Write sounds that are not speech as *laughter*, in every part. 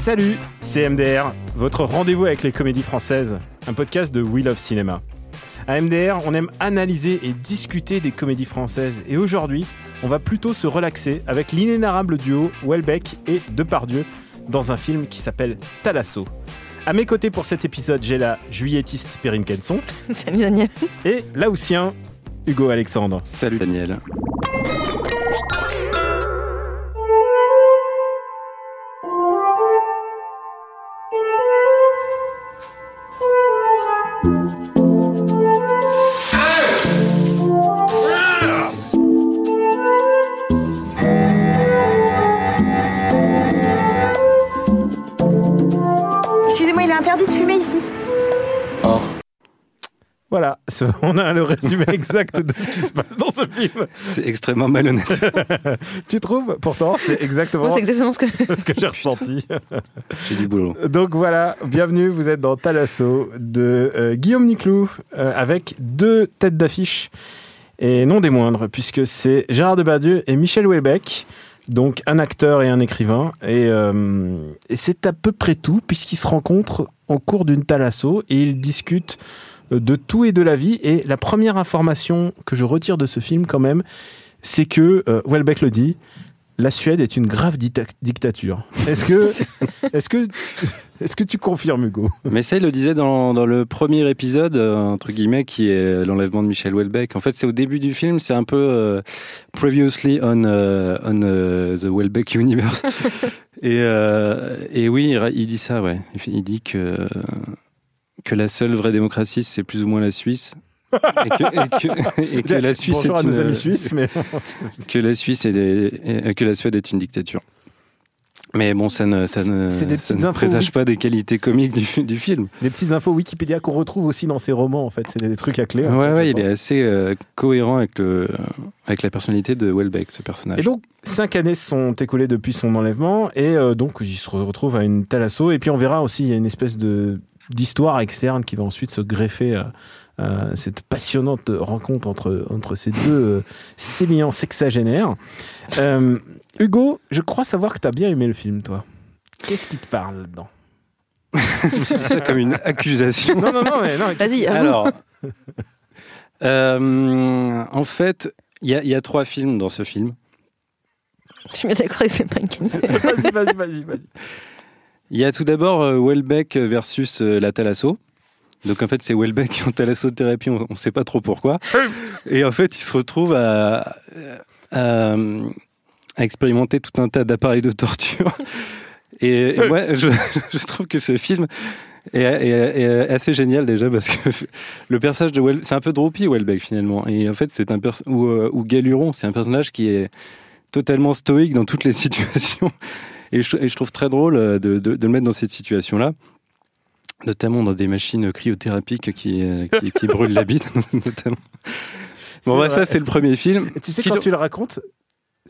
Salut, c'est MDR, votre rendez-vous avec les comédies françaises, un podcast de We Love Cinéma. À MDR, on aime analyser et discuter des comédies françaises et aujourd'hui, on va plutôt se relaxer avec l'inénarrable duo Welbeck et Depardieu dans un film qui s'appelle Talasso. À mes côtés pour cet épisode, j'ai la juillettiste Perrine Kenson *laughs* Salut Daniel. et l'Aoussien Hugo Alexandre. Salut Daniel. *laughs* On a le résumé exact de ce qui se passe dans ce film. C'est extrêmement malhonnête. *laughs* Tu trouves Pourtant, c'est exactement exactement ce que. *laughs* ce que j'ai ressenti. J'ai du boulot. Donc voilà, bienvenue, vous êtes dans Talasso de euh, Guillaume Niclou euh, avec deux têtes d'affiche et non des moindres puisque c'est Gérard Depardieu et Michel Houellebecq, donc un acteur et un écrivain et, euh, et c'est à peu près tout puisqu'ils se rencontrent au cours d'une Talasso et ils discutent euh, de tout et de la vie et la première information que je retire de ce film quand même c'est que euh, Houellebecq le dit la Suède est une grave dicta- dictature. Est-ce que, *laughs* est-ce que, est-ce que tu confirmes, Hugo? Mais ça, il le disait dans, dans le premier épisode, euh, entre guillemets, qui est l'enlèvement de Michel Houellebecq. En fait, c'est au début du film, c'est un peu euh, previously on, on the Houellebecq universe. *laughs* et, euh, et oui, il dit ça, ouais. Il dit que, que la seule vraie démocratie, c'est plus ou moins la Suisse. et, que, et que- et que la Suisse Bonjour à est nos une, amis suisses, mais que la Suisse est des- et- que la Suède est une dictature. Mais bon, ça ne, ça ne, ça infos, présage oui. pas des qualités comiques du, fi- du film. des petites infos Wikipédia qu'on retrouve aussi dans ses romans, en fait. C'est des trucs à clé. ouais, fait, ouais, il est assez euh, cohérent avec, le, avec la personnalité de Welbeck, ce personnage. Et donc, cinq années se sont écoulées depuis son enlèvement, et euh, donc il se retrouve à une telle assaut. Et puis on verra aussi, il y a une espèce de d'histoire externe qui va ensuite se greffer à, à cette passionnante rencontre entre, entre ces deux euh, sémillants sexagénaires. Euh, Hugo, je crois savoir que tu as bien aimé le film, toi. Qu'est-ce qui te parle dedans? Ça comme une accusation. Non, non, non, mais non. Vas-y. Alors, euh, en fait, il y, a- il y a trois films dans ce film. Je suis bien d'accord que c'est pas une. Vas-y, vas-y, vas-y, vas-y. Il y a tout d'abord euh, Welbeck versus euh, la thalasso. Donc en fait, c'est Welbeck en thalassothérapie, on ne sait pas trop pourquoi. Et en fait, il se retrouve à, à- à expérimenter tout un tas d'appareils de torture. *laughs* Et, et moi, je, *laughs* je trouve que ce film est, est- est assez génial déjà parce que *laughs* le personnage de Welbeck, c'est un peu Droopy Welbeck finalement. Et en fait, c'est un ou, euh, ou Galuron, c'est un personnage qui est totalement stoïque dans toutes les situations. Et je, et je trouve très drôle euh, de, de- de le mettre dans cette situation-là, notamment dans des machines cryothérapiques qui, euh, qui, qui *laughs* brûlent la bite, *laughs* notamment. Bon, bah, ça, c'est le premier film. Et tu sais, Qui quand tu le racontes,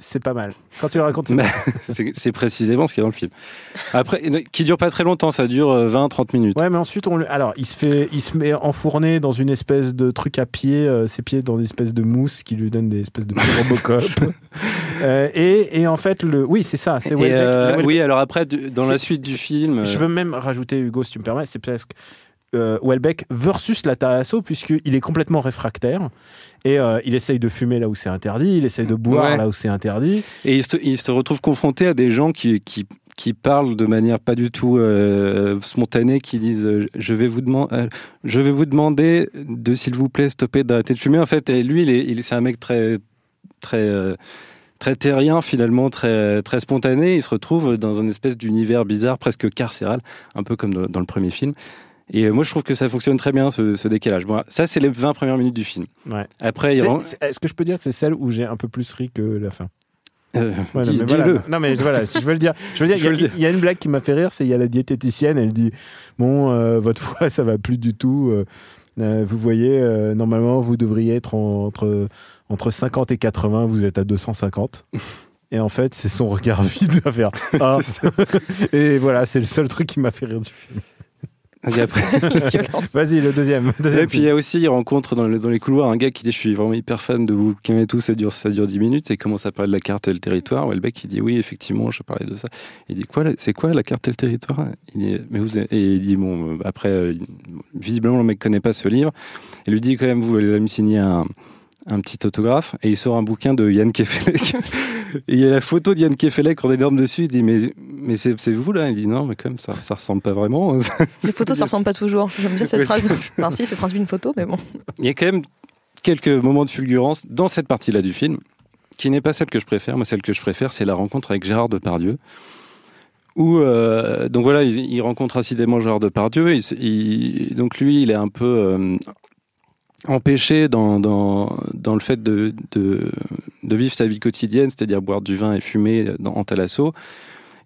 c'est pas mal. Quand tu le racontes, *laughs* c'est précisément ce qu'il y a dans le film. Après, qui dure pas très longtemps, ça dure euh, 20-30 minutes. Ouais, mais ensuite, on le... alors, il se fait, il se met enfourné dans une espèce de truc à pied, euh, ses pieds dans une espèce de mousse qui lui donne des espèces de *laughs* Robocop. *laughs* Euh, et, et en fait, le, oui, c'est ça, c'est euh, oui, alors après, dans la suite du film. Je euh, veux même rajouter, Hugo, si tu me permets, c'est presque euh, Welbeck versus la Talasso, puisqu'il est complètement réfractaire. Et euh, il essaye de fumer là où c'est interdit, il essaye de boire Ouais. là où c'est interdit. Et il se, il se retrouve confronté à des gens qui, qui, qui parlent de manière pas du tout euh, spontanée, qui disent euh, je, vais vous euh, je vais vous demander de, s'il vous plaît, stopper d'arrêter de fumer. En fait, et lui, il est, il c'est un mec très, très, euh, très terrien, finalement, très, très spontané. Il se retrouve dans une espèce d'univers bizarre, presque carcéral, un peu comme dans, dans le premier film. Et euh, moi, je trouve que ça fonctionne très bien, ce, ce décalage. Bon, ça, c'est les 20 premières minutes du film. Ouais. Après, Est-ce que je peux dire que c'est celle où j'ai un peu plus ri que la fin? Euh, Ouais, *laughs* non, mais voilà. dis-le. Non, mais voilà, si je veux le dire. Je veux dire, il y a- y, une blague qui m'a fait rire, c'est il y a la diététicienne, elle dit Bon, euh, votre foie, ça va plus du tout. euh, vous voyez, euh, normalement, vous devriez être en- entre, entre 50 et 80, vous êtes à 250. *laughs* Et en fait, c'est son regard *laughs* vide à faire. Ah. et voilà, c'est le seul truc qui m'a fait rire du film. *laughs* Et. Vas-y, le deuxième. deuxième et puis il y a aussi, il rencontre dans, le- dans les couloirs un gars qui dit Je suis vraiment hyper fan de bouquins et tout, ça dure, ça dure 10 minutes. Et il commence à parler de la carte et le territoire. Welbeck, il dit Oui, effectivement, je parlais de ça. Il dit Quoi, c'est quoi la carte et le territoire? Il dit, Mais vous, avez- Et il dit Bon, euh, après, euh, visiblement, le mec connaît pas ce livre. Il lui dit quand même Vous allez me signer un, un petit autographe. Et il sort un bouquin de Yann Kefelec. et il y a la photo de Yann Kefelec en énorme dessus. Il dit Mais, mais c'est, vous là? Il dit Non, mais quand même, ça, ça ressemble pas vraiment. *laughs* Les photos, ça ressemble pas toujours. J'aime bien cette phrase. Enfin, si, c'est principe d'une photo, mais bon. Il y a quand même quelques moments de fulgurance dans cette partie-là du film, qui n'est pas celle que je préfère. Moi, celle que je préfère, c'est la rencontre avec Gérard Depardieu. Où, euh, donc voilà, il, il rencontre incidemment Gérard Depardieu. Il, s- il- donc lui, il est un peu euh, empêché dans, dans, le fait de, de, de vivre sa vie quotidienne, c'est-à-dire boire du vin et fumer dans, en Thalasso.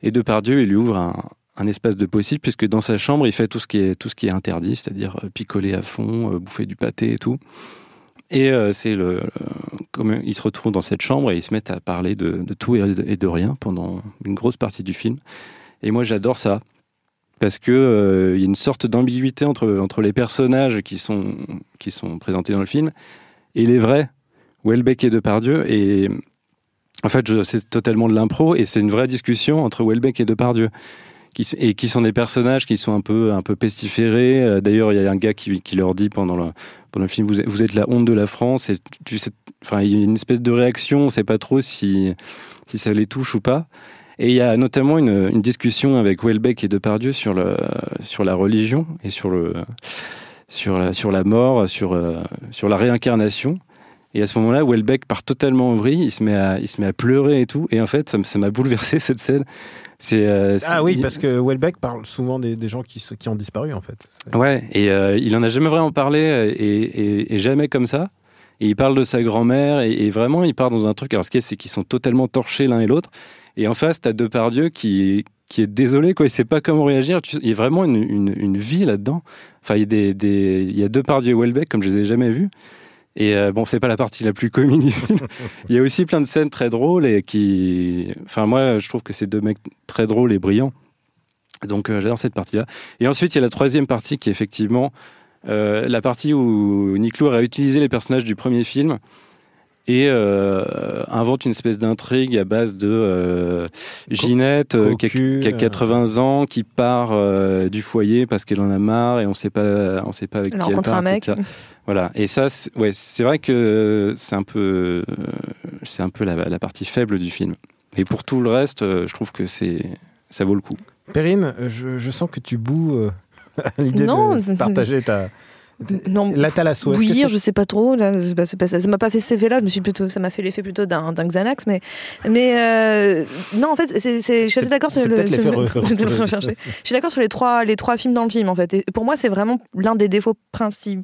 Et Depardieu, il lui ouvre un, espace de possible, puisque dans sa chambre, il fait tout ce qui est, tout ce qui est interdit, c'est-à-dire euh, picoler à fond, euh, bouffer du pâté et tout. Et euh, c'est le, comme ils se retrouvent dans cette chambre et ils se mettent à parler de, de tout de, et de rien pendant une grosse partie du film. Et moi, j'adore ça parce que euh, il y a une sorte d'ambiguïté entre entre les personnages qui sont qui sont présentés dans le film et les vrais, Welbeck et Depardieu. Et en fait, c'est totalement de l'impro et c'est une vraie discussion entre Welbeck et Depardieu. Qui, et qui sont des personnages qui sont un peu un peu pestiférés. Euh, D'ailleurs, il y a un gars qui, qui leur dit pendant le pendant le film, vous êtes, la honte de la France. Enfin, il y a une espèce de réaction. On ne sait pas trop si si ça les touche ou pas. Et il y a notamment une, une discussion avec Welbeck et Depardieu sur le sur la religion et sur le sur la, sur la mort, sur euh, sur la réincarnation. Et à ce moment-là, Welbeck part totalement en vrille, il se met à il se met à pleurer et tout. Et en fait, ça m'a bouleversé cette scène. C'est euh, Ah oui, parce que Welbeck parle souvent des, des gens qui, qui ont disparu, en fait. Ouais, et euh, il en a jamais vraiment parlé et, et- et jamais comme ça. Et il parle de sa grand-mère et, et vraiment il part dans un truc. Alors ce qui est, c'est qu'ils sont totalement torchés l'un et l'autre. Et en face, t'as Depardieu qui qui est désolé quoi. Il sait pas comment réagir. Tu- Il y a vraiment une, une, une vie là-dedans. Enfin, il y a des, des il y a Depardieu et Welbeck comme je les ai jamais vus. Et euh, bon, c'est pas la partie la plus comique du film. *laughs* Il y a aussi plein de scènes très drôles et qui, enfin moi, je trouve que c'est deux mecs très drôles et brillants. Donc euh, j'adore cette partie-là. Et ensuite, il y a la troisième partie qui est effectivement euh, la partie où Nick Lohr a utilisé les personnages du premier film et euh, invente une espèce d'intrigue à base de euh, Ginette euh, qui, a, cocu, qui a 80 ans, qui part euh, du foyer parce qu'elle en a marre et on sait pas, on sait pas avec Elle qui elle rencontre part, un mec. etc. Voilà. Et ça, c'est- ouais, c'est vrai que c'est un peu, euh, c'est un peu la, la partie faible du film. Et pour tout le reste, euh, je trouve que c'est, ça vaut le coup. Perrine, je, je sens que tu boues euh, à *laughs* l'idée Non. de partager ta... Non, La est-ce que bouillir, je sais pas trop. Là, pas- ça m'a pas fait ce effet-là. Je me suis plutôt, ça m'a fait l'effet plutôt d'un Xanax, mais mais euh, non, en fait, c'est, je suis d'accord sur le. sur le- *laughs* je suis d'accord sur les trois les trois films dans le film en fait. Et pour moi, c'est vraiment l'un des défauts principaux.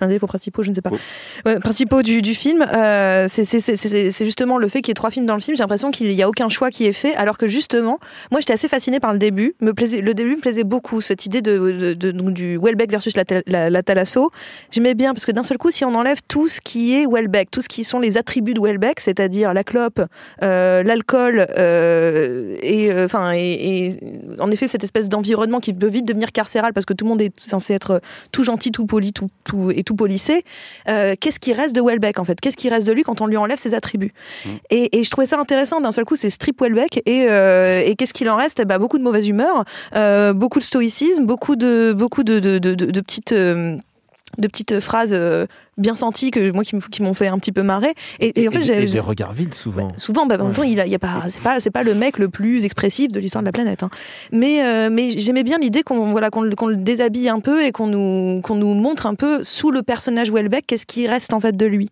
Un des défauts principaux, je ne sais pas. Oh. Ouais, principaux du, du film, euh, c'est- justement le fait qu'il y ait trois films dans le film. J'ai l'impression qu'il n'y a aucun choix qui est fait, alors que justement, moi j'étais assez fascinée par le début. Me plaisait, le début me plaisait beaucoup, cette idée de, de- de- donc, du Welbeck versus la, la, la Thalasso. J'aimais bien, parce que d'un seul coup, si on enlève tout ce qui est Welbeck, tout ce qui sont les attributs de Welbeck, c'est-à-dire la clope, euh, l'alcool, euh, et, enfin, et, et en effet, cette espèce d'environnement qui peut vite devenir carcéral parce que tout le monde est censé être tout gentil, tout poli, tout, tout, et tout polissé. Euh, Qu'est-ce qui reste de Welbeck en fait? Qu'est-ce qui reste de lui quand on lui enlève ses attributs? Et, et je trouvais ça intéressant. D'un seul coup, c'est strip Welbeck et, euh, et qu'est-ce qu'il en reste? Eh ben, Beaucoup de mauvaise humeur, euh, beaucoup de stoïcisme, beaucoup de, beaucoup de, de, de, de- de petites. De petites phrases euh, bien senties que moi qui m'ont fait un petit peu marrer et, et en fait j'ai des regards vides, souvent. Souvent, bah, en même temps, il a, il a pas, c'est pas, c'est pas le mec le plus expressif de l'histoire de la planète. hein. Mais, euh, mais j'aimais bien l'idée qu'on, voilà, qu'on, le- déshabille un peu et qu'on nous, qu'on nous montre un peu sous le personnage Welbeck qu'est-ce qui reste en fait de lui.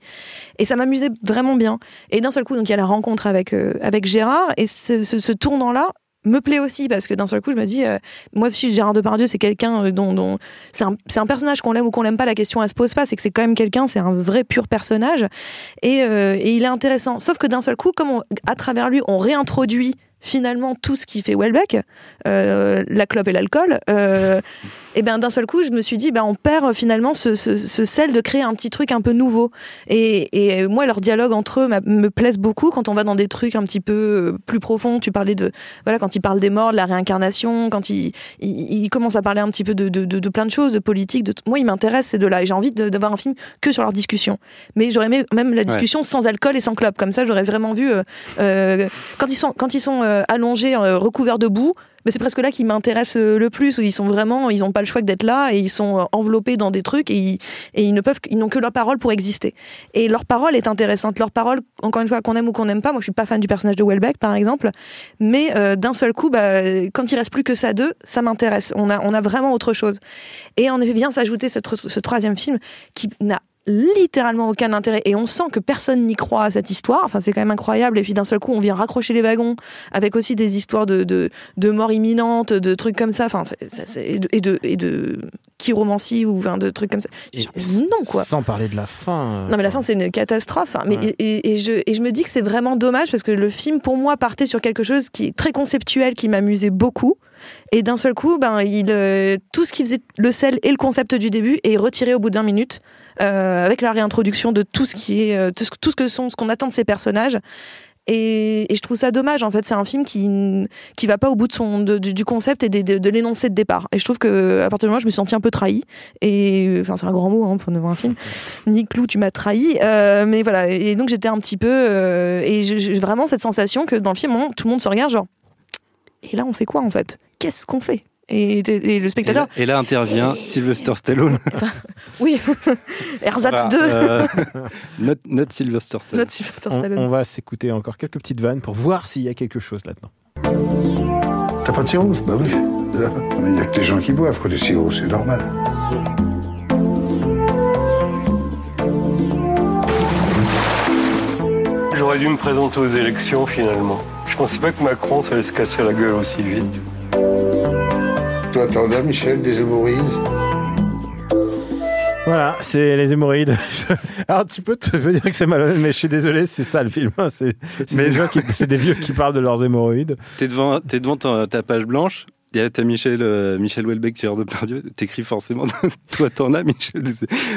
Et ça m'amusait vraiment bien. Et d'un seul coup, donc il y a la rencontre avec, euh, avec Gérard et ce, ce, ce tournant-là. Me plaît aussi parce que d'un seul coup je me dis euh, moi aussi Gérard Depardieu c'est quelqu'un euh, dont, c'est un, un personnage qu'on l'aime ou qu'on l'aime pas la question elle se pose pas c'est que c'est quand même quelqu'un c'est un vrai pur personnage. Et, euh, et il est intéressant. Sauf que d'un seul coup comme à travers lui on réintroduit finalement tout ce qui fait Welbeck euh, la clope et l'alcool et ben d'un seul coup je me suis dit ben on perd euh, finalement ce, ce, ce sel de créer un petit truc un peu nouveau et, et moi leur dialogue entre eux me plaisent beaucoup quand on va dans des trucs un petit peu euh, plus profonds tu parlais de voilà, quand il parle des morts, de la réincarnation, quand il, il, il commence à parler un petit peu de, de, de, de plein de choses, de politique, de, moi, il m'intéresse ces deux-là. Et j'ai envie de- d'avoir un film que sur leur discussion. Mais j'aurais aimé même la discussion sans alcool et sans clope. Comme ça, j'aurais vraiment vu, euh, euh, quand ils sont, quand ils sont euh, allongés, euh, recouverts de boue, c'est presque là qui m'intéresse euh, le plus, où ils sont vraiment, ils n'ont pas le choix d'être là et ils sont euh, enveloppés dans des trucs et ils, ne peuvent, ils n'ont que leur parole pour exister. Et leur parole est intéressante. Leur parole, encore une fois, qu'on aime ou qu'on n'aime pas. Moi, je suis pas fan du personnage de Welbeck, par exemple, mais euh, d'un seul coup, bah, quand il reste plus que ça d'eux, ça m'intéresse. On a, on a vraiment autre chose. Et en vient s'ajouter ce troisième film qui n'a littéralement aucun intérêt et on sent que personne n'y croit à cette histoire enfin c'est quand même incroyable et puis d'un seul coup on vient raccrocher les wagons avec aussi des histoires de, de, de mort imminente de trucs comme ça enfin et de et de, et de chiromancie ou enfin, de trucs comme ça Et non quoi Sans parler de la fin. euh, non mais la fin c'est une catastrophe. hein. Mais Ouais. et, et- et je et je me dis que c'est vraiment dommage parce que le film pour moi partait sur quelque chose qui est très conceptuel, qui m'amusait beaucoup. Et d'un seul coup, ben il euh, tout ce qui faisait le sel et le concept du début est retiré au bout d'un minute euh, avec la réintroduction de tout ce qui est euh, tout ce, tout ce que sont ce qu'on attend de ces personnages. Et, et je trouve ça dommage en fait. C'est un film qui qui va pas au bout de son de- du, concept et de, de l'énoncé de départ. Et je trouve que à partir du moment où je me suis sentie un peu trahie. Et enfin c'est un grand mot hein, pour ne voir un film. *laughs* Nick Clou, tu m'as trahi. Euh, mais voilà, et donc j'étais un petit peu. euh, et j'ai j'ai vraiment cette sensation que dans le film, on- tout le monde se regarde, genre. Et là, on fait quoi en fait? Qu'est-ce qu'on fait? Et, et le Et là, spectateur, et là intervient Sylvester Stallone. oui, *laughs* Ersatz 2, Euh, not, not Sylvester Stallone. notre Sylvester on, Stallone. on va s'écouter encore quelques petites vannes pour voir s'il y a quelque chose là-dedans. T'as pas de cirrhose? Bah oui. Il n'y a que les gens qui boivent quoi, du sirop, c'est normal. J'aurais dû me présenter aux élections finalement. Je pensais pas que Macron ça allait se casser la gueule aussi vite. Toi, t'en as, Michel, des hémorroïdes Voilà, c'est les hémorroïdes. *laughs* Alors tu peux te dire que c'est malhonnête, mais je suis désolé, c'est ça le film. hein. C'est des, gens qui- c'est des vieux qui parlent de leurs hémorroïdes. T'es devant, t'es devant ta, ta page blanche. Il y a- T'as Michel, euh, Michel Houellebecq, Gérard Depardieu. T'écris forcément, *laughs* toi t'en as, Michel, des,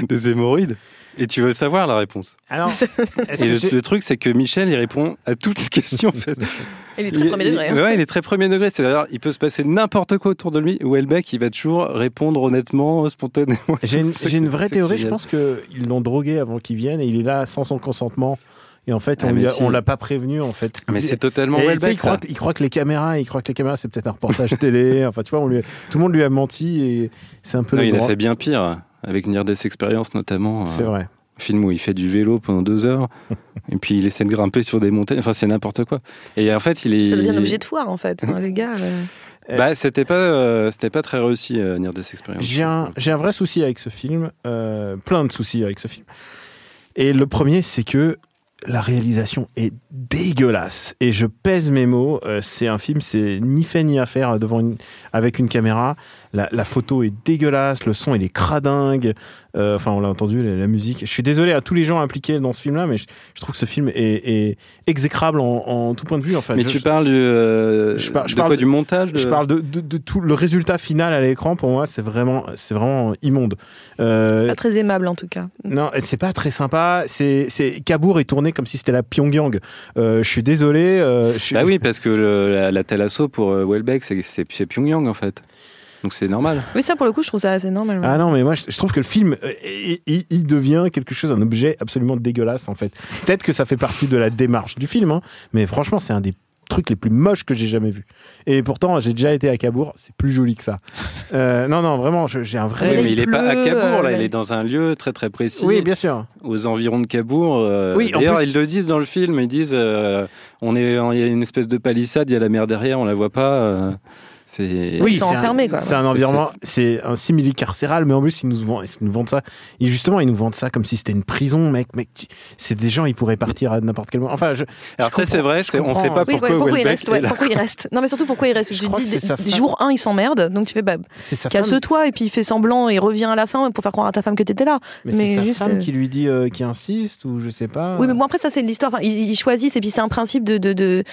des hémorroïdes. Et tu veux savoir la réponse. Alors, *laughs* Et le, truc, c'est que Michel, il répond à toutes les *laughs* questions, en fait. Il est très premier il, degré. hein. Ouais, il est très premier degré. C'est-à-dire, il peut se passer n'importe quoi autour de lui. Houellebecq, il va toujours répondre honnêtement, spontanément. j'ai une, *laughs* C'est- j'ai une vraie théorie. Je pense qu'ils l'ont drogué avant qu'il vienne et il est là sans son consentement. Et en fait, Ah, on, mais lui a- si. l'a pas prévenu en fait. Mais c'est totalement Et, il, croit, que- il croit que les caméras, il croit que les caméras, c'est peut-être un reportage télé. Enfin, tu vois, on lui, tout le monde lui a menti et c'est un peu. Non, le il a fait bien pire. Avec Nirdes Experience, notamment. C'est euh, vrai. film où il fait du vélo pendant deux heures *laughs* et puis il essaie de grimper sur des montagnes. Enfin, c'est n'importe quoi. Et en fait, il est. Ça devient un objet de foire en fait, hein, les gars. euh. Bah, c'était pas, euh, c'était pas très réussi, euh, Near Death Experience. J'ai un, j'ai un vrai souci avec ce film, euh, plein de soucis avec ce film. Et le premier, c'est que la réalisation est dégueulasse. Et je pèse mes mots. euh, c'est un film, c'est ni fait ni à faire devant avec une caméra. La, la photo est dégueulasse, le son il est cradingue. Euh, enfin, on l'a entendu, la, la musique. Je suis désolé à tous les gens impliqués dans ce film-là, mais je, je trouve que ce film est, est exécrable en, en tout point de vue. Enfin, Mais je- tu parles du, euh, Je par- je de parle quoi, du montage de- je parle de, de, de tout le résultat final à l'écran. Pour moi, c'est vraiment, c'est vraiment immonde. Euh, C'est pas très aimable en tout cas. non, c'est pas très sympa. C'est, c'est Cabourg est tourné comme si c'était la Pyongyang. Euh, je suis désolé. euh, je suis- Bah oui, parce que le- la, la telle assaut pour Welbeck, c'est, c'est, c'est Pyongyang en fait. Donc c'est normal. Oui, ça pour le coup, je trouve ça assez normal. ouais. Ah non, mais moi je, je trouve que le film, euh, il, devient quelque chose, un objet absolument dégueulasse en fait. Peut-être que ça fait partie de la démarche du film, hein, mais franchement, c'est un des trucs les plus moches que j'ai jamais vu. Et pourtant, j'ai déjà été à Cabourg, c'est plus joli que ça. *laughs* Euh, non, non, vraiment, j'ai un vrai. mais il il est pas à Cabourg, là, euh, il est dans un lieu très très précis. Oui, bien sûr. aux environs de Cabourg. euh, Oui, en D'ailleurs, plus- ils le disent dans le film. Ils disent, euh, on est, il y a une espèce de palissade, il y a la mer derrière, on la voit pas. C'est Oui, ils sont c'est un- enfermés, quoi. C'est un environnement, c'est un simili carcéral, mais en plus ils nous vendent, ils nous vendent ça. Et justement, ils nous vendent ça comme si c'était une prison, mec. Mec, c'est des gens, ils pourraient partir à n'importe quel moment. Enfin, je, Alors je ça, c'est vrai, je on sait pas. Oui, Pourquoi ouais, pourquoi il Welbeck reste ouais, est là Pourquoi il reste Non, mais surtout pourquoi il reste. Je Je, dis, jour 1, il s'emmerde, donc tu fais bah, casse-toi, et puis il fait semblant et revient à la fin pour faire croire à ta femme que t'étais là. Mais, mais c'est sa juste, femme euh, qui lui dit, euh, qui insiste, ou je sais pas. Oui, mais bon, après, ça, c'est l'histoire. Enfin, ils, ils choisissent, et puis c'est un principe de,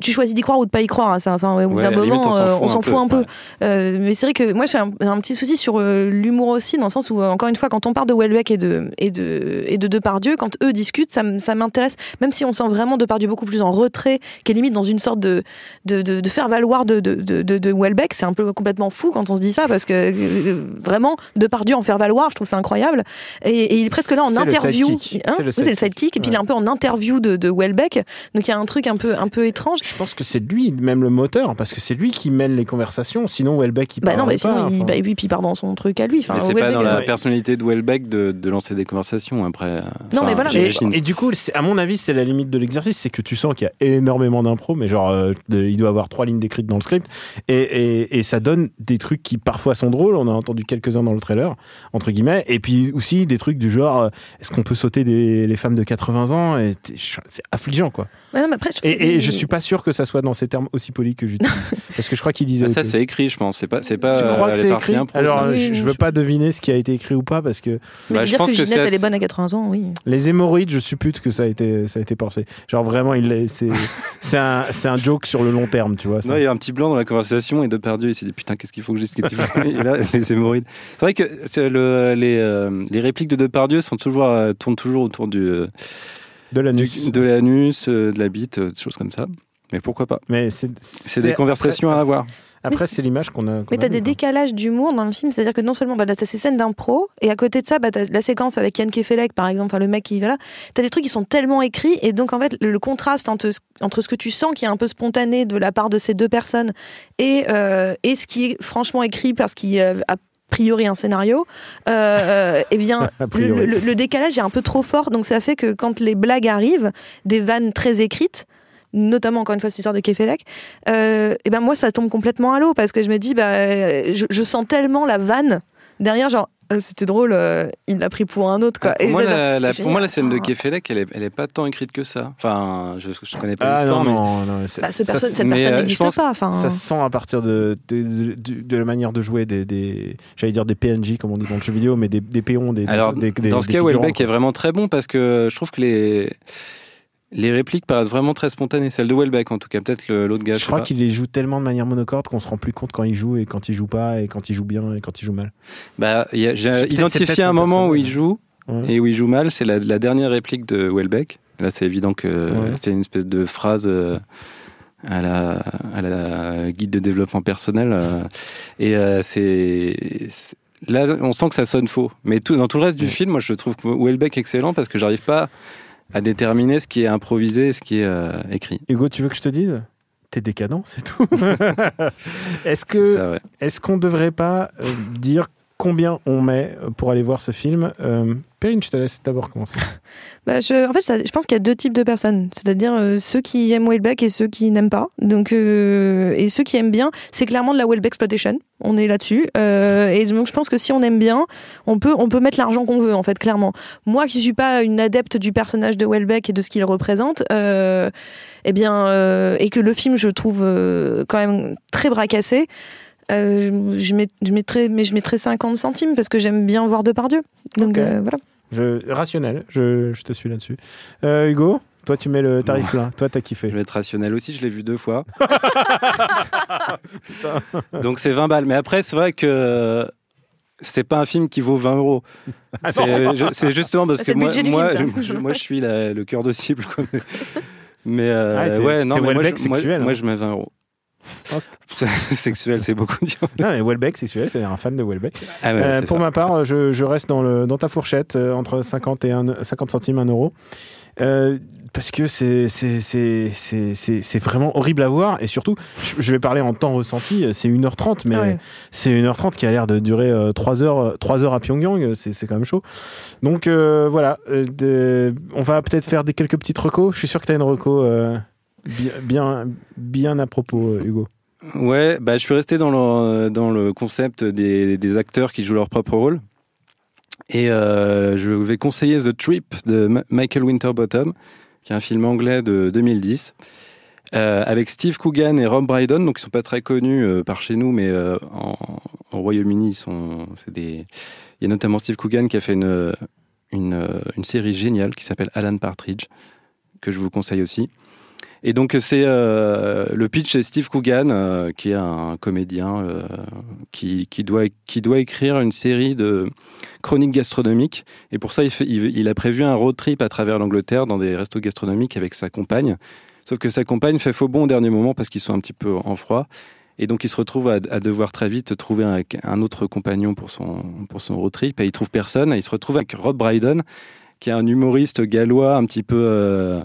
Tu choisis d'y croire ou de pas y croire. hein, ça, enfin, au bout d'un moment, on s'en fout un peu. Euh, mais c'est vrai que moi, j'ai un, un petit souci sur euh, l'humour aussi, dans le sens où, euh, encore une fois, quand on parle de Welbeck et de, et de, et de Depardieu, quand eux discutent, ça, m'intéresse, même si on sent vraiment Depardieu beaucoup plus en retrait, qui est limite dans une sorte de, de, de, de faire valoir de, de, de, Welbeck. C'est un peu complètement fou quand on se dit ça, parce que euh, vraiment, Depardieu en faire valoir, je trouve ça incroyable. Et, et il est presque là en interview. Hein C'est le Oui, le sidekick, et puis il est un peu en interview de, de Welbeck. Donc il y a un truc un peu, un peu étrange. Je pense que c'est lui, même le moteur, parce que c'est lui qui mène les conversations. Sinon, Welbeck, il Bah non, mais sinon, pas, il, enfin. bah, et puis, il part dans son truc à lui. Enfin, Mais c'est pas dans la euh, personnalité de Welbeck de, de lancer des conversations après. Non, mais voilà, mais- Et, du coup, c'est- à mon avis, c'est la limite de l'exercice, c'est que tu sens qu'il y a énormément d'impro, mais genre, euh, de- il doit avoir trois lignes décrites dans le script, et, et, et ça donne des trucs qui parfois sont drôles, on a entendu quelques-uns dans le trailer, entre guillemets, et puis aussi des trucs du genre, euh, est-ce qu'on peut sauter des, les femmes de 80 ans et C'est affligeant, quoi. Ouais, non, mais après, je Et, et je suis pas sûr que ça soit dans ces termes aussi polis que j'utilise, *laughs* parce que je crois qu'il disait... Ah, ça, c'est écrit, je pense. C'est pas, c'est pas. Tu euh, crois que les c'est écrit impro, Alors, ça. euh, Oui, je, je veux je- pas deviner ce qui a été écrit ou pas, parce que Bah, je dire pense que que Ginette, elle est bonne à 80 ans, oui. Les hémorroïdes, je suppute que ça a été, ça a été pensé. Genre vraiment, il est- c'est, *laughs* c'est un, c'est un joke sur le long terme, tu vois. ça. Non, il y a un petit blanc dans la conversation et Depardieu il s'est dit putain qu'est-ce qu'il faut que je faut- Et là *laughs* les hémorroïdes. C'est vrai que c'est le, les, euh, les répliques de Depardieu sont toujours euh, tournent toujours autour du, euh, de du- l'anus. de l'anus, euh, de la bite, euh, des choses comme ça. Mais pourquoi pas Mais c'est, des conversations à avoir. Après, c'est l'image qu'on a. qu'on Mais a t'as des décalages d'humour dans le film, c'est-à-dire que non seulement bah, t'as ces scènes d'impro, et à côté de ça, bah, t'as la séquence avec Yann Kefelec, par exemple, enfin le mec qui va là, t'as des trucs qui sont tellement écrits, et donc en fait, le, contraste entre, ce- entre ce que tu sens qui est un peu spontané de la part de ces deux personnes et, euh, et ce qui est franchement écrit parce qu'il y a a priori un scénario, euh, euh, eh bien, *laughs* le décalage est un peu trop fort, donc ça fait que quand les blagues arrivent, des vannes très écrites, notamment encore une fois cette histoire de Kefelec, euh, et ben moi ça tombe complètement à l'eau parce que je me dis bah je, je sens tellement la vanne derrière genre euh, c'était drôle euh, il l'a pris pour un autre quoi Pour Et moi, la, la- je pour moi, la dis, scène de attends. Kefelec, elle est, elle est pas tant écrite que ça. Enfin, je, je connais pas Ah l'histoire, non, mais non, non. bah, ce perso- cette mais, personne euh, n'existe pas enfin ça se sent à partir de, de, de, de la manière de jouer des, des j'allais dire des PNJ comme on dit dans le jeu vidéo, mais des, des péons, des, des- Alors, des, des- dans ce des cas, Welbeck est vraiment très bon parce que je trouve que les, les répliques paraissent vraiment très spontanées. Celle de Welbeck, en tout cas. Peut-être l'autre gars. Je crois qu'il les joue tellement de manière monocorde qu'on se rend plus compte quand il joue et quand il joue pas et quand il joue bien et quand il joue mal. Bah, j'ai identifié un moment où il joue Ouais. et où il joue mal. C'est la, la dernière réplique de Welbeck. Là, c'est évident que Ouais. c'est une espèce de phrase euh, à la, à la guide de développement personnel. euh, et euh, c'est. Là, on sent que ça sonne faux. Mais tout, dans tout le reste du Ouais. film, moi, je trouve que Welbeck excellent parce que j'arrive pas à déterminer ce qui est improvisé et ce qui est euh, écrit. Hugo, tu veux que je te dise? T'es décadent, c'est tout. *laughs* Est-ce que est-ce qu'on devrait pas euh, dire combien on met pour aller voir ce film euh, Perrine, je te laisse d'abord commencer. *laughs* Bah, en fait, je pense qu'il y a deux types de personnes, c'est-à-dire euh, ceux qui aiment Welbeck et ceux qui n'aiment pas. Donc, euh, et ceux qui aiment bien, c'est clairement de la Welbeck exploitation. On est là-dessus. Euh, et donc, je pense que si on aime bien, on peut, on peut mettre l'argent qu'on veut, en fait, clairement. Moi, qui suis pas une adepte du personnage de Welbeck et de ce qu'il représente, eh bien, et que le film, je trouve quand même très bracassé. Euh, je, je, mets- je mettrais, mais je mettrais 50 centimes parce que j'aime bien voir Depardieu. Donc Ok. euh, voilà. Je, rationnel, je, je te suis là-dessus. Euh, Hugo, toi tu mets le tarif plein. Toi t'as kiffé. Je vais être rationnel aussi, je l'ai vu deux fois. *laughs* Donc c'est 20 balles. Mais après, c'est vrai que c'est pas un film qui vaut 20 euros. C'est je- c'est justement parce Ah, que moi, moi, *laughs* je, moi, je suis la- le cœur de cible. quoi. Mais euh, Ah, t'es- ouais, non, t'es mais moi, Welbeck je, moi, sexuel, moi, hein. je mets 20 euros. *laughs* Sexuel, c'est beaucoup dire. Non, mais Welbeck, sexuel, c'est un fan de Welbeck. Ah ouais, Euh, pour ça. ma part, je, je reste dans, le, dans ta fourchette euh, entre 50, et un- 50 centimes et 1 euro. Euh, parce que c'est vraiment horrible à voir. Et surtout, je, je vais parler en temps ressenti, euh, c'est 1h30, mais Ouais. c'est 1h30 qui a l'air de durer euh, 3, heures, euh, 3 heures à Pyongyang. euh, C'est c'est quand même chaud. Donc euh, voilà, euh, de- on va peut-être faire des, quelques petites recos. Je suis sûr que tu as une reco euh, bien, bien, à propos, euh, Hugo. Ouais, bah, je suis resté dans le, dans le concept des, acteurs qui jouent leur propre rôle. Et euh, je vais conseiller The Trip de Michael Winterbottom, qui est un film anglais de 2010, euh, avec Steve Coogan et Rob Brydon, donc ils sont pas très connus euh, par chez nous, mais en, au Royaume-Uni, ils sont, des. Il y a notamment Steve Coogan qui a fait une, une série géniale qui s'appelle Alan Partridge, que je vous conseille aussi. Et donc c'est euh, le pitch, c'est Steve Coogan, euh, qui est un comédien euh, qui, doit, écrire une série de chroniques gastronomiques. Et pour ça, il, a prévu un road trip à travers l'Angleterre dans des restos gastronomiques avec sa compagne. Sauf que sa compagne fait faux bon au dernier moment parce qu'ils sont un petit peu en froid. Et donc il se retrouve à, devoir très vite trouver un, autre compagnon pour son, road trip. Et il trouve personne. Il se retrouve avec Rob Brydon, qui est un humoriste gallois un petit peu...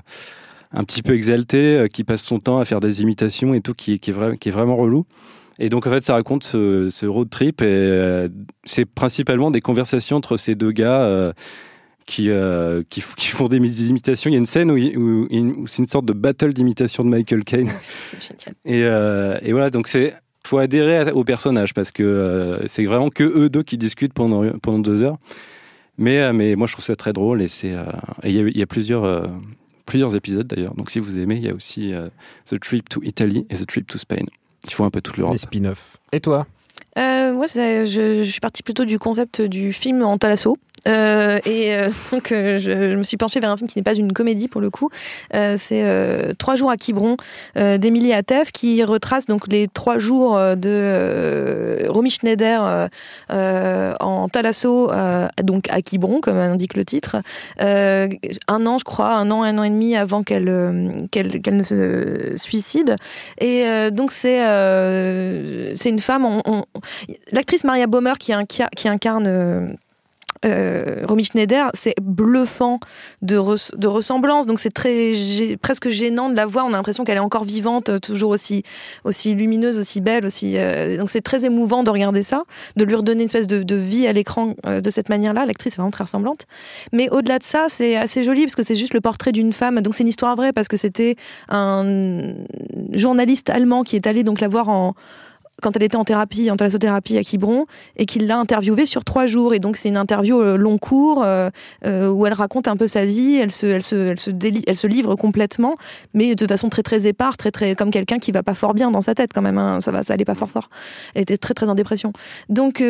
Un petit peu exalté, euh, qui passe son temps à faire des imitations et tout, qui, qui, est, qui est vraiment relou. Et donc en fait, ça raconte ce, ce road trip et euh, c'est principalement des conversations entre ces deux gars euh, qui, qui, qui, font des imitations. Il y a une scène où, où, où c'est une sorte de battle d'imitation de Michael Caine. *laughs* et, et, voilà, donc c'est faut adhérer au personnage parce que c'est vraiment que eux deux qui discutent pendant pendant deux heures. Mais mais moi je trouve ça très drôle et c'est il y, y, a plusieurs plusieurs épisodes d'ailleurs. Donc si vous aimez, il y a aussi uh, The Trip to Italy et The Trip to Spain. Il faut un peu toute l'Europe. Les spin-offs. Et toi? Euh, Moi, je, je, suis partie plutôt du concept du film en talasso. Euh, et euh, *laughs* donc, euh, je, je, me suis penchée vers un film qui n'est pas une comédie pour le coup. Euh, c'est Trois jours à Quiberon d'Emilie Atef qui retrace donc les trois jours de Romy Schneider en Thalasso, donc à Quiberon, comme indique le titre. un an, je crois, un an, un an et demi avant qu'elle qu'elle qu'elle ne se suicide. Et donc, c'est c'est une femme. On, on... L'actrice Maria Bomer qui, qui, qui incarne euh, Romy Schneider, c'est bluffant de, res, de ressemblance, donc c'est très presque gênant de la voir. On a l'impression qu'elle est encore vivante, toujours aussi aussi lumineuse, aussi belle, aussi. Euh, donc c'est très émouvant de regarder ça, de lui redonner une espèce de, de vie à l'écran euh, de cette manière-là. L'actrice est vraiment très ressemblante. Mais au-delà de ça, c'est assez joli parce que c'est juste le portrait d'une femme. Donc c'est une histoire vraie parce que c'était un journaliste allemand qui est allé donc la voir en quand elle était en thérapie, en thalassothérapie à Quiberon, et qu'il l'a interviewée sur trois jours. Et donc c'est une interview euh, long cours euh, euh, où elle raconte un peu sa vie, elle se, elle se, elle se, elle se livre complètement, mais de façon très très épars, très très comme quelqu'un qui va pas fort bien dans sa tête quand même. Hein. Ça va, ça allait pas fort fort. Elle était très très en dépression. Donc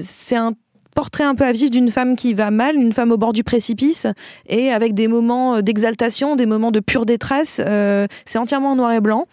c'est un portrait un peu à vif d'une femme qui va mal, une femme au bord du précipice, et avec des moments d'exaltation, des moments de pure détresse. C'est entièrement en noir et blanc.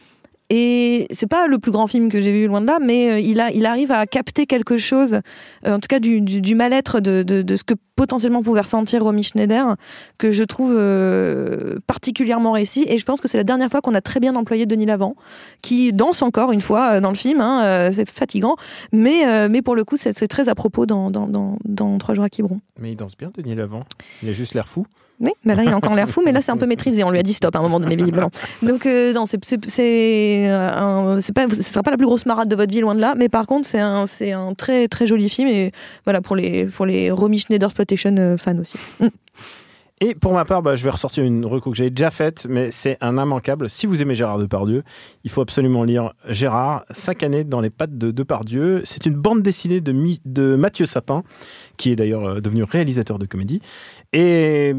Et c'est pas le plus grand film que j'ai vu loin de là, mais euh, il, a, il arrive à capter quelque chose, euh, en tout cas du, mal-être de, de, ce que potentiellement pouvait ressentir Romy Schneider, que je trouve euh, particulièrement réussi. Et je pense que c'est la dernière fois qu'on a très bien employé Denis Lavant, qui danse encore une fois dans le film. Hein, c'est fatigant, mais, mais pour le coup, c'est très à propos dans, dans, dans, dans Trois jours à Quiberon. Mais il danse bien, Denis Lavant. Il a juste l'air fou. Oui, mais là il a encore l'air fou, mais là c'est un peu maîtrisé. On lui a dit stop à un moment donné visiblement. Donc euh, non, c'est pas ce sera pas la plus grosse marade de votre vie loin de là, mais par contre c'est un un très très joli film et voilà pour les pour les Romy Schneider euh, fans aussi. Mm. Et pour ma part, bah, je vais ressortir une reco que j'avais déjà faite, mais c'est un immanquable. Si vous aimez Gérard Depardieu, il faut absolument lire Gérard, cinq années dans les pattes de Depardieu. C'est une bande dessinée de, de Mathieu Sapin, qui est d'ailleurs euh, devenu réalisateur de comédie. Et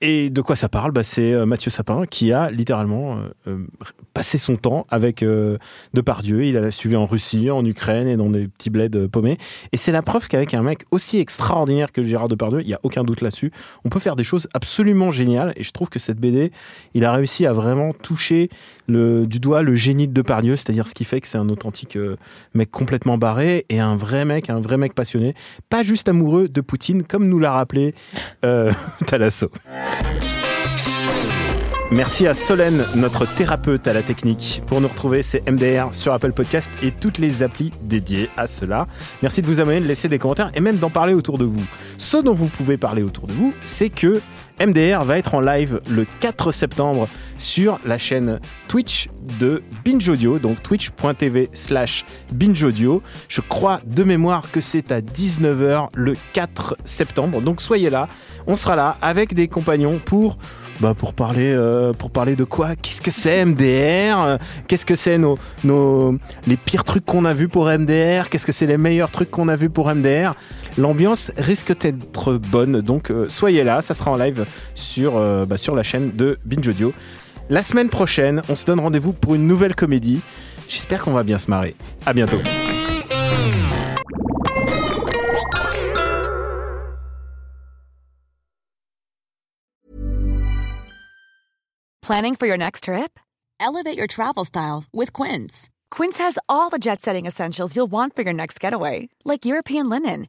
et de quoi ça parle? Bah, C'est euh, Mathieu Sapin qui a littéralement euh, euh, passé son temps avec euh, Depardieu. Il a suivi en Russie, en Ukraine et dans des petits bleds paumés. Et c'est la preuve qu'avec un mec aussi extraordinaire que Gérard Depardieu, il n'y a aucun doute là-dessus, on peut faire des choses absolument géniales. Et je trouve que cette BD, il a réussi à vraiment toucher du doigt le génie de Depardieu, c'est-à-dire ce qui fait que c'est un authentique mec complètement barré et un vrai mec, un vrai mec passionné. Pas juste amoureux de Poutine, comme nous l'a rappelé *laughs* Talasso. Merci à Solène, notre thérapeute à la technique. Pour nous retrouver, c'est MDR sur Apple Podcast et toutes les applis dédiées à cela. Merci de vous abonner, de laisser des commentaires et même d'en parler autour de vous. Ce dont vous pouvez parler autour de vous, c'est que MDR va être en live le 4 septembre sur la chaîne Twitch de Binge Audio, donc twitch.tv slash Binge Audio. Je crois de mémoire que c'est à 19h le 4 septembre, donc soyez là, on sera là avec des compagnons pour bah pour parler euh, pour parler de quoi? Qu'est-ce que c'est MDR Qu'est-ce que c'est nos, nos les pires trucs qu'on a vus pour MDR Qu'est-ce que c'est les meilleurs trucs qu'on a vus pour MDR L'ambiance risque d'être bonne, donc euh, soyez là, ça sera en live sur, euh, bah, sur la chaîne de Binge Audio. La semaine prochaine, on se donne rendez-vous pour une nouvelle comédie. J'espère qu'on va bien se marrer. À bientôt. Planning for your next trip? Elevate your travel style with Quince. Quince has all the jet setting essentials you'll want for your next getaway, like European linen,